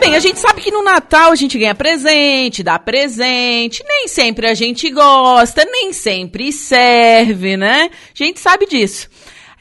bem, a gente sabe que no Natal a gente ganha presente, dá presente, nem sempre a gente gosta, nem sempre serve, né? A gente sabe disso.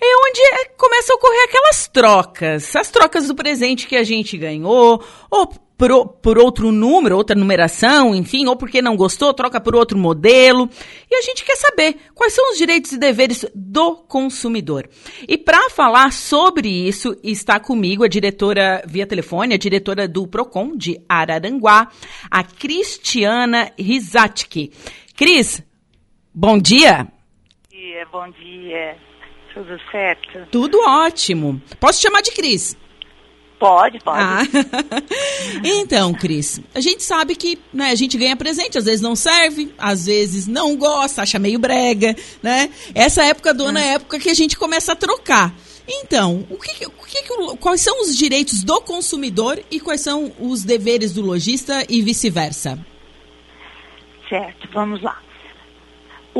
É onde é, começa a ocorrer aquelas trocas. As trocas do presente que a gente ganhou, ou por, por, outro número, outra numeração, enfim, ou porque não gostou, troca por outro modelo. E a gente quer saber quais são os direitos e deveres do consumidor. E para falar sobre isso, está comigo a diretora via telefone, a diretora do Procon de Araranguá, a Cristiana Rizatki. Cris, bom dia. Bom dia, bom dia. Tudo certo? Tudo ótimo. Posso chamar de Cris? Pode, pode. Ah. então, Cris, a gente sabe que né, a gente ganha presente, às vezes não serve, às vezes não gosta, acha meio brega, né? Essa época do ano é a época que a gente começa a trocar. Então, o que, o que, quais são os direitos do consumidor e quais são os deveres do lojista e vice-versa? Certo, vamos lá.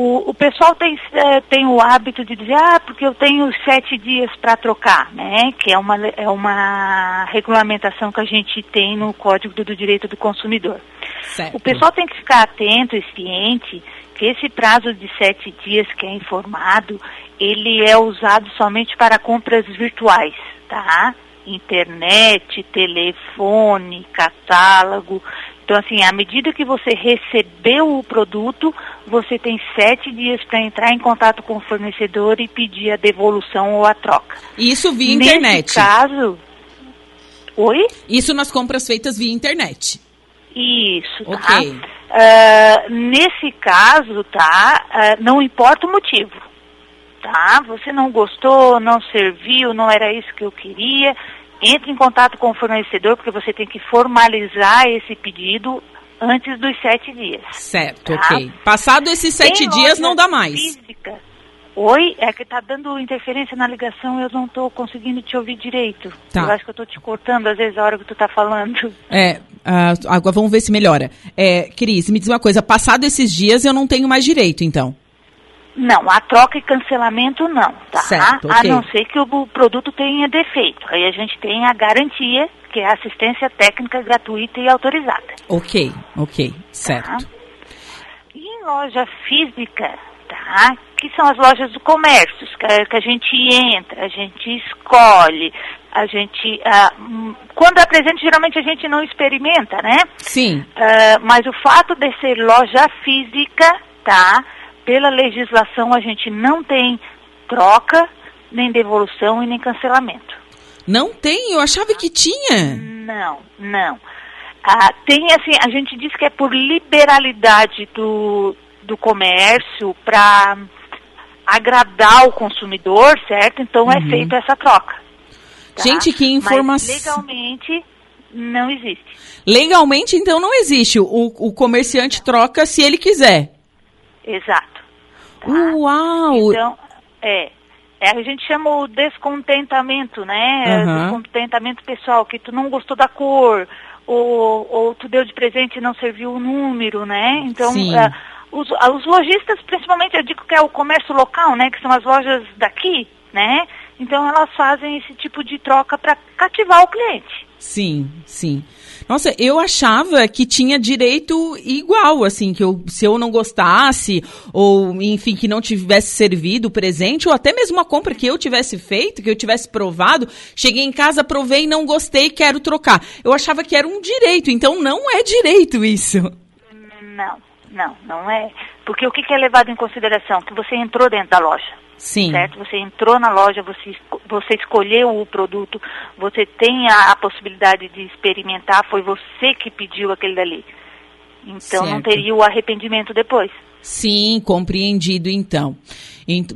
O, o pessoal tem, é, tem o hábito de dizer, ah, porque eu tenho sete dias para trocar, né? Que é uma, é uma regulamentação que a gente tem no Código do Direito do Consumidor. Certo. O pessoal tem que ficar atento e ciente que esse prazo de sete dias que é informado, ele é usado somente para compras virtuais, tá? Internet, telefone, catálogo. Então, assim, à medida que você recebeu o produto, você tem sete dias para entrar em contato com o fornecedor e pedir a devolução ou a troca. Isso via Nesse internet? Nesse caso... Oi? Isso nas compras feitas via internet? Isso, tá? Ok. Uh, nesse caso, tá? Uh, não importa o motivo, tá? Você não gostou, não serviu, não era isso que eu queria entre em contato com o fornecedor, porque você tem que formalizar esse pedido antes dos sete dias. Certo, tá? ok. Passado esses sete tem dias, não dá mais. Física. Oi, é que tá dando interferência na ligação, eu não estou conseguindo te ouvir direito. Tá. Eu acho que eu estou te cortando às vezes a hora que tu está falando. É, uh, agora vamos ver se melhora. É, Cris, me diz uma coisa, passado esses dias eu não tenho mais direito, então? Não, a troca e cancelamento não, tá? Certo, okay. A não ser que o produto tenha defeito. Aí a gente tem a garantia, que é assistência técnica gratuita e autorizada. Ok, ok, certo. Tá? E em loja física, tá? Que são as lojas do comércio, que, que a gente entra, a gente escolhe, a gente. Uh, quando é presente, geralmente a gente não experimenta, né? Sim. Uh, mas o fato de ser loja física, tá? pela legislação a gente não tem troca, nem devolução e nem cancelamento. Não tem? Eu achava que tinha. Não, não. Ah, tem assim, a gente diz que é por liberalidade do, do comércio para agradar o consumidor, certo? Então é uhum. é feita essa troca. Tá? Gente, que informação. Legalmente não existe. Legalmente, então, não existe. O, o comerciante troca se ele quiser. Exato. Tá? Uau! Então, é, é, a gente chama o descontentamento, né? Uhum. Descontentamento pessoal, que tu não gostou da cor, ou, ou tu deu de presente e não serviu o número, né? Então, uh, os, os lojistas, principalmente, eu digo que é o comércio local, né? Que são as lojas daqui, né? Então, elas fazem esse tipo de troca para cativar o cliente. Sim, sim. Nossa, eu achava que tinha direito igual, assim, que eu, se eu não gostasse, ou, enfim, que não tivesse servido o presente, ou até mesmo uma compra que eu tivesse feito, que eu tivesse provado, cheguei em casa, provei, não gostei, quero trocar. Eu achava que era um direito, então não é direito isso. Não, não, não é. Porque o que é levado em consideração? Que você entrou dentro da loja. Sim. Certo? Você entrou na loja, você, você escolheu o produto, você tem a, a possibilidade de experimentar, foi você que pediu aquele dali. Então certo. não teria o arrependimento depois. Sim, compreendido então.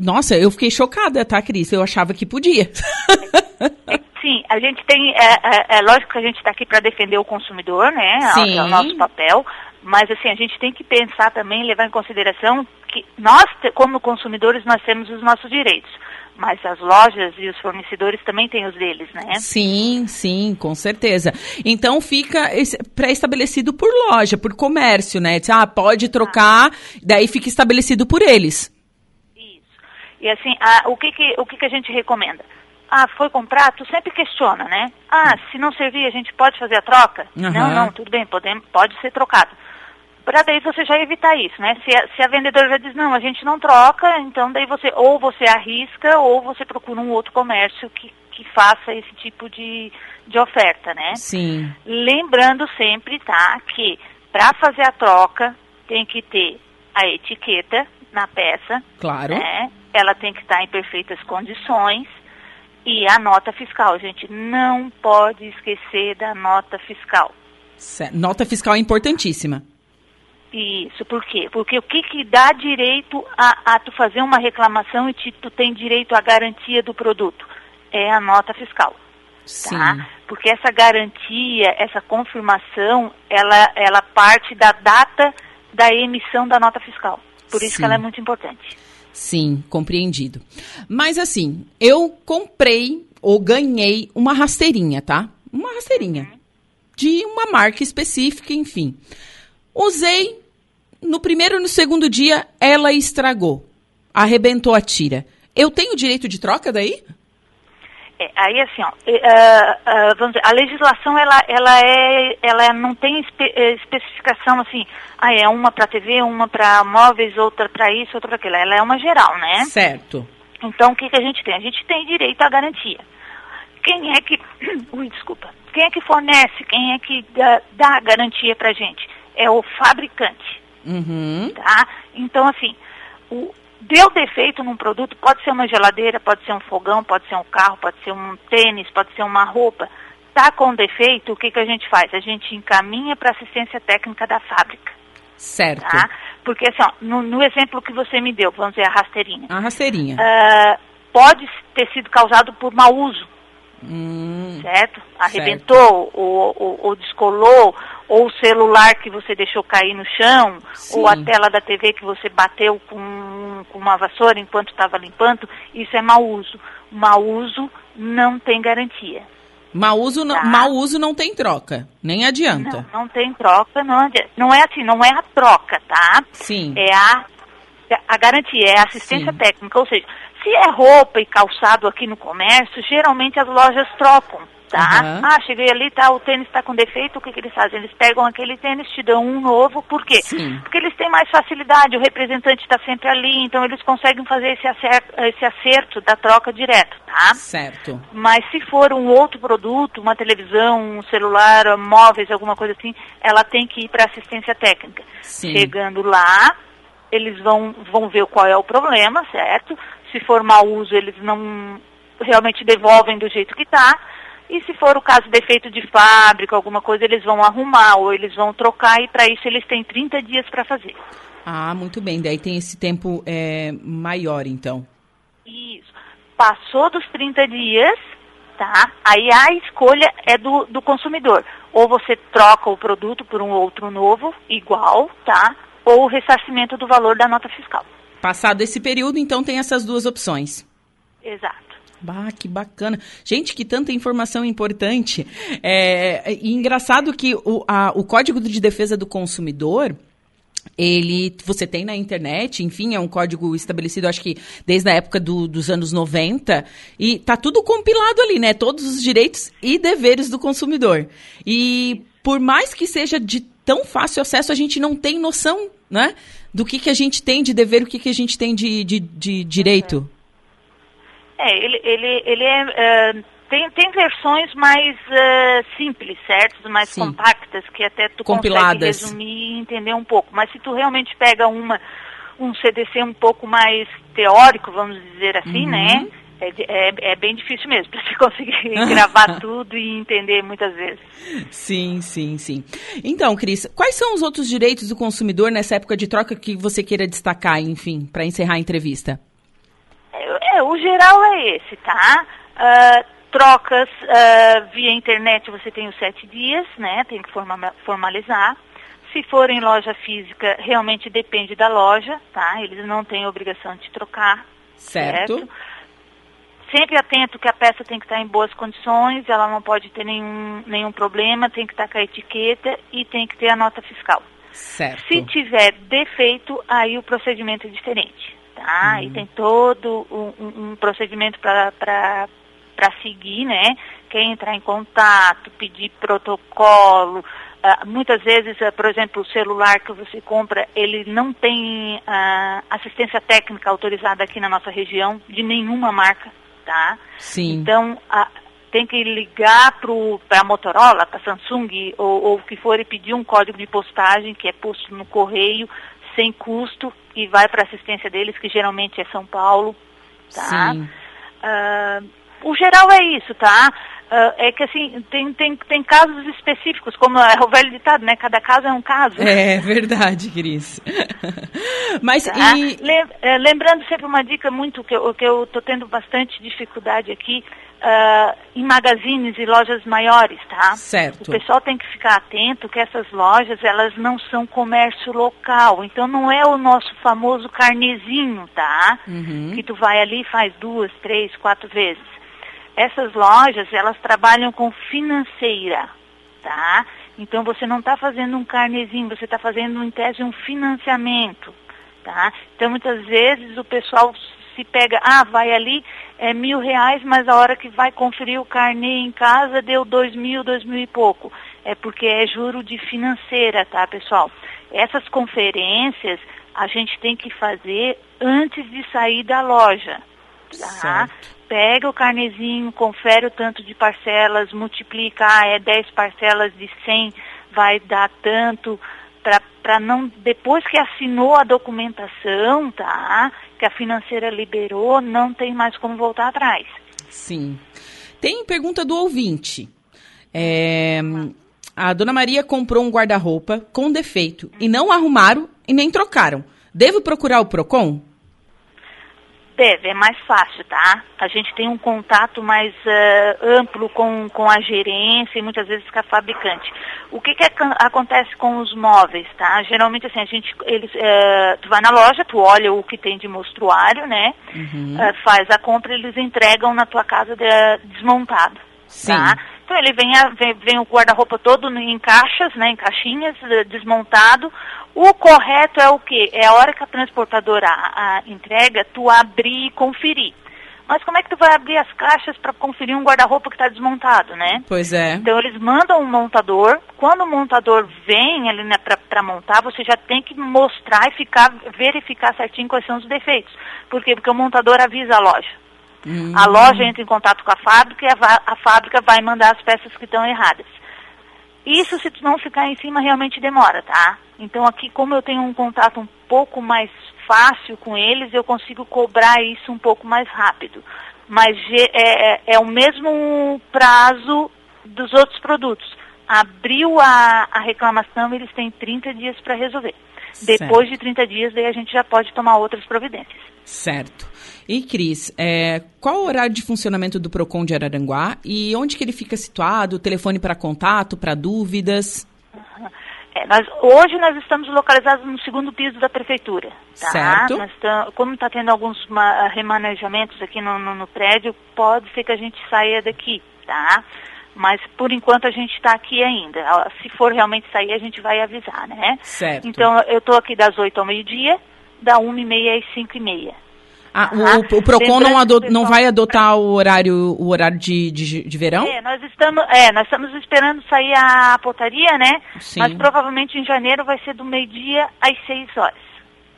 Nossa, eu fiquei chocada, tá, Cris? Eu achava que podia. Sim, a gente tem, é, é, é lógico que a gente está aqui para defender o consumidor, né? Sim. É o nosso papel, mas assim, a gente tem que pensar também, levar em consideração que nós, como consumidores, nós temos os nossos direitos. Mas as lojas e os fornecedores também têm os deles, né? Sim, sim, com certeza. Então fica pré-estabelecido por loja, por comércio, né? Ah, pode trocar, ah. daí fica estabelecido por eles. Isso. E assim, a, o, que, que, o que, que a gente recomenda? ah, foi comprar, tu sempre questiona, né? Ah, se não servir, a gente pode fazer a troca? Uhum. Não, não, tudo bem, pode, pode ser trocado. Para daí você já evitar isso, né? Se a, se a vendedora já diz, não, a gente não troca, então daí você, ou você arrisca, ou você procura um outro comércio que, que faça esse tipo de, de oferta, né? Sim. Lembrando sempre, tá, que para fazer a troca tem que ter a etiqueta na peça, Claro. né? Ela tem que estar em perfeitas condições e a nota fiscal, gente, não pode esquecer da nota fiscal. Nota fiscal é importantíssima. Isso, por quê? Porque o que, que dá direito a, a tu fazer uma reclamação e te, tu tem direito à garantia do produto? É a nota fiscal, Sim. tá? Porque essa garantia, essa confirmação, ela, ela parte da data da emissão da nota fiscal. Por isso Sim. que ela é muito importante. Sim, compreendido. Mas assim, eu comprei ou ganhei uma rasteirinha, tá? Uma rasteirinha. De uma marca específica, enfim. Usei, no primeiro e no segundo dia, ela estragou. Arrebentou a tira. Eu tenho direito de troca daí? É, aí assim, ó, é, ah, ah, vamos dizer, a legislação ela, ela é, ela não tem espe- especificação assim, ah, é uma para TV, uma para móveis, outra para isso, outra para aquilo. Ela é uma geral, né? Certo. Então o que, que a gente tem? A gente tem direito à garantia. Quem é que, ui, desculpa, quem é que fornece, quem é que dá, dá a garantia para gente? É o fabricante Uhum. tá? Então, assim, o, deu defeito num produto, pode ser uma geladeira, pode ser um fogão, pode ser um carro, pode ser um tênis, pode ser uma roupa. Tá com defeito, o que, que a gente faz? A gente encaminha para assistência técnica da fábrica, Certo. tá? Porque, assim, ó, no, no exemplo que você me deu, vamos dizer, a rasteirinha, A rasteirinha. ah, pode ter sido causado por mau uso, Hum, certo? Arrebentou, ou, ou, ou descolou, ou o celular que você deixou cair no chão, Sim. ou a tela da TV que você bateu com, com uma vassoura enquanto estava limpando, isso é mau uso. Mau uso não tem garantia. mau, uso não, Tá. mau uso não tem troca. Nem adianta. Não, não tem troca, não adianta. Não é assim, não é a troca, tá? Sim. É a, a garantia, é a assistência Sim. técnica. Ou seja, se é roupa e calçado aqui no comércio, geralmente as lojas trocam, tá? Aham. Ah, cheguei ali, tá, o tênis está com defeito, o que, que eles fazem? Eles pegam aquele tênis, te dão um novo, por quê? Sim. Porque eles têm mais facilidade, o representante está sempre ali, então eles conseguem fazer esse acerto, esse acerto da troca direto, tá? Certo. Mas se for um outro produto, uma televisão, um celular, móveis, alguma coisa assim, ela tem que ir para assistência técnica. Sim. Chegando lá, eles vão, vão ver qual é o problema, certo? Se for mau uso, eles não realmente devolvem do jeito que está. E se for o caso defeito de fábrica, alguma coisa, eles vão arrumar ou eles vão trocar e para isso eles têm 30 dias para fazer. Ah, muito bem. Daí tem esse tempo é, maior, então. Isso. Passou dos 30 dias, tá? Aí a escolha é do, do consumidor. Ou você troca o produto por um outro novo, igual, tá? Ou o ressarcimento do valor da nota fiscal. Passado esse período, então tem essas duas opções. Exato. Bah, que bacana. Gente, que tanta informação importante. É, e engraçado que o, a- o Código de Defesa do Consumidor, ele, você tem na internet, enfim, é um código estabelecido, acho que desde a época do- dos anos 90, e tá tudo compilado ali, né? Todos os direitos e deveres do consumidor. E por mais que seja de tão fácil acesso, a gente não tem noção, né? Do que, que a gente tem de dever, o que, que a gente tem de, de, de direito. É, ele, ele, ele é, é, tem, tem versões mais é, simples, certo? Mais Sim. compactas, que até tu Compiladas. consegue resumir e entender um pouco. Mas se tu realmente pega uma, um CDC um pouco mais teórico, vamos dizer assim, Uhum. né? É, é, é bem difícil mesmo, para você conseguir gravar tudo e entender muitas vezes. Sim, sim, sim. Então, Cris, quais são os outros direitos do consumidor nessa época de troca que você queira destacar, enfim, para encerrar a entrevista? É, o geral é esse, tá? Ah, trocas ah, via internet você tem os sete dias, né? Tem que forma- formalizar. Se for em loja física, realmente depende da loja, tá? Eles não têm obrigação de trocar, Certo? certo? Sempre atento que a peça tem que estar em boas condições, ela não pode ter nenhum, nenhum problema, tem que estar com a etiqueta e tem que ter a nota fiscal. Certo. Se tiver defeito, aí o procedimento é diferente, tá? E tem todo um, um- procedimento para para seguir, né? Quer entrar em contato, pedir protocolo. Uh, muitas vezes, uh, por exemplo, o celular que você compra, ele não tem uh, assistência técnica autorizada aqui na nossa região, de nenhuma marca, tá? Sim. Então, tem que ligar para a Motorola, para a Samsung, ou, ou o que for, e pedir um código de postagem que é posto no correio, sem custo, e vai para a assistência deles, que geralmente é São Paulo, tá? Sim. o geral é isso, tá? Uh, é que assim, tem, tem, tem casos específicos, como é o velho ditado, né? Cada caso é um caso. É verdade, Cris. Mas tá? e... É, lembrando sempre uma dica muito que eu, que eu tô tendo bastante dificuldade aqui, uh, em magazines e lojas maiores, tá? Certo. O pessoal tem que ficar atento que essas lojas, elas não são comércio local, então não é o nosso famoso carnezinho, tá? Uhum. Que tu vai ali e faz duas, três, quatro vezes essas lojas, elas trabalham com financeira, tá? Então você não está fazendo um carnezinho, você está fazendo em tese um financiamento, tá? Então muitas vezes o pessoal se pega, ah, vai ali, é mil reais, mas a hora que vai conferir o carnê em casa deu dois mil, dois mil e pouco. É porque é juro de financeira, tá, pessoal? Essas conferências a gente tem que fazer antes de sair da loja, tá? Pega o carnezinho, confere o tanto de parcelas, multiplica, ah, é 10 parcelas de 100, vai dar tanto, para não, depois que assinou a documentação, tá, que a financeira liberou, não tem mais como voltar atrás. Sim. Tem pergunta do ouvinte. É, a dona Maria comprou um guarda-roupa com defeito e não arrumaram e nem trocaram. Devo procurar o PROCON? Deve, é mais fácil, tá? A gente tem um contato mais uh, amplo com, com a gerência e muitas vezes com a fabricante. O que, que acontece com os móveis, tá? Geralmente assim, a gente, eles, uh, tu vai na loja, tu olha o que tem de mostruário, né? Uhum. Uh, faz a compra, eles entregam na tua casa de, desmontado, Sim. tá? Então ele vem, a, vem, vem o guarda-roupa todo em caixas, né, em caixinhas, desmontado. O correto é o quê? É a hora que a transportadora a, a entrega, tu abrir e conferir. Mas como é que tu vai abrir as caixas para conferir um guarda-roupa que está desmontado, né? Pois é. Então eles mandam um montador. Quando o montador vem ali né, para montar, você já tem que mostrar e ficar verificar certinho quais são os defeitos. Por quê? Porque o montador avisa a loja. Hum. A loja entra em contato com a fábrica e a, a fábrica vai mandar as peças que estão erradas. Isso, se tu não ficar em cima, realmente demora, tá? Então aqui, como eu tenho um contato um pouco mais fácil com eles, eu consigo cobrar isso um pouco mais rápido. Mas é, é, é o mesmo prazo dos outros produtos. Abriu a, a reclamação, eles têm 30 dias para resolver. Depois de 30 dias, daí a gente já pode tomar outras providências. Certo. E, Cris, é, qual o horário de funcionamento do PROCON de Araranguá e onde que ele fica situado? Telefone para contato, para dúvidas? É, nós, hoje nós estamos localizados no segundo piso da prefeitura. Tá? Certo. Tam, como está tendo alguns remanejamentos aqui no, no, no, prédio, pode ser que a gente saia daqui, tá? Mas por enquanto a gente está aqui ainda. Se for realmente sair, a gente vai avisar, né? Certo. Então eu estou aqui das 8 ao meio-dia, da 1h30 às 5h30. Ah, o, o, PROCON não, adot, não vai adotar o horário, o horário de, de, de, verão? É, nós estamos, é, nós estamos esperando sair a portaria, né? Sim. Mas provavelmente em janeiro vai ser do meio-dia às 6 horas.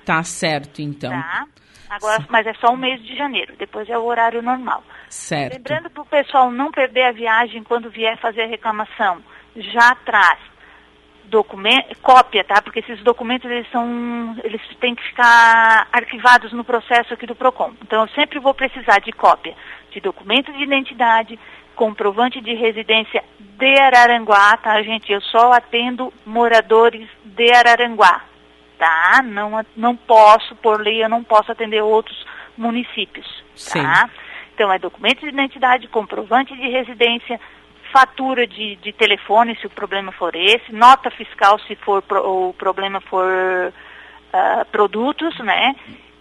Tá certo, então. Tá. Agora, Sim. mas é só o mês de janeiro, depois é o horário normal. Certo. Lembrando para o pessoal não perder a viagem quando vier fazer a reclamação, já traz documento, cópia, tá? Porque esses documentos eles são, eles têm que ficar arquivados no processo aqui do Procon. Então eu sempre vou precisar de cópia de documento de identidade, comprovante de residência de Araranguá, tá, gente? Eu só atendo moradores de Araranguá, tá? Não, não posso, por lei, eu não posso atender outros municípios, tá? Sim. Então é documento de identidade, comprovante de residência, fatura de, de telefone se o problema for esse, nota fiscal se for pro, o problema for uh, produtos, né?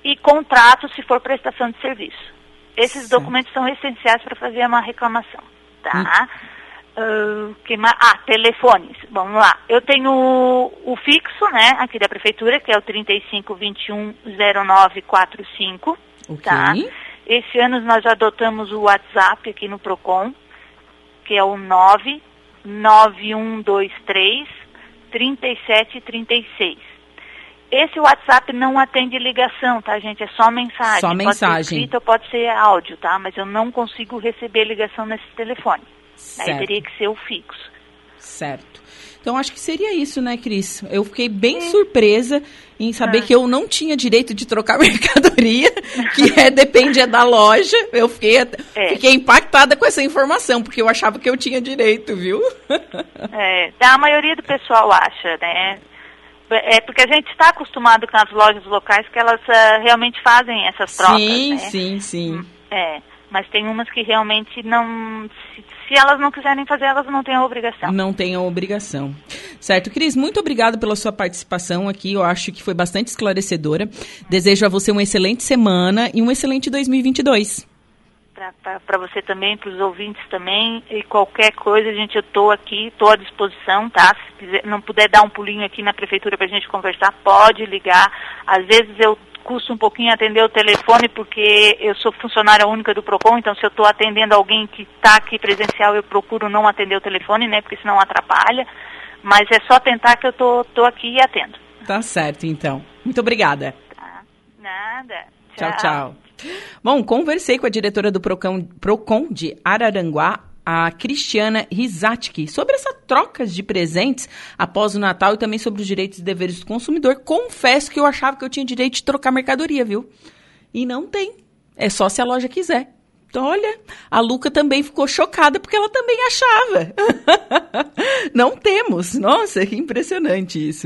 E contrato se for prestação de serviço. Esses documentos são essenciais para fazer uma reclamação, tá? Hum. Uh, que ah, telefones. Vamos lá. Eu tenho o, o, fixo, né, aqui da prefeitura, que é o 35210945, okay. tá? Esse ano nós adotamos o WhatsApp aqui no Procon, que é o 99123 3736. Esse WhatsApp não atende ligação, tá, gente? É só mensagem. Só pode mensagem. ser escrita ou pode ser áudio, tá? Mas eu não consigo receber ligação nesse telefone. Aí Certo. teria que ser o fixo. Certo. Então acho que seria isso, né, Cris? Eu fiquei bem surpresa em saber Ah. que eu não tinha direito de trocar mercadoria, que é, depende é da loja. Eu fiquei, É. fiquei impactada com essa informação, porque eu achava que eu tinha direito, viu? É, a maioria do pessoal acha, né? É porque a gente está acostumado com as lojas locais que elas ah, realmente fazem essas trocas, sim, né? sim, sim. É, mas tem umas que realmente não. Se, se elas não quiserem fazer, elas não têm a obrigação. Não tem a obrigação. Certo, Cris, muito obrigado pela sua participação aqui. Eu acho que foi bastante esclarecedora. Desejo a você uma excelente semana e um excelente 2022. Para você também, para os ouvintes também, e qualquer coisa, gente, eu estou aqui, estou à disposição, tá? Se quiser, não puder dar um pulinho aqui na prefeitura para a gente conversar, pode ligar. Às vezes eu custo um pouquinho atender o telefone porque eu sou funcionária única do PROCON, então se eu estou atendendo alguém que está aqui presencial, eu procuro não atender o telefone, né? Porque senão atrapalha. Mas é só tentar que eu tô, tô aqui e atendo. Tá certo, então. Muito obrigada. Tá? Nada. Tchau, tchau. Bom, conversei com a diretora do Procon, Procon de Araranguá, a Cristiana Rizatki, sobre essa troca de presentes após o Natal e também sobre os direitos e deveres do consumidor. Confesso que eu achava que eu tinha direito de trocar mercadoria, viu? E não tem. É só se a loja quiser. Então, olha, a Luca também ficou chocada porque ela também achava. não temos. Nossa, que impressionante isso.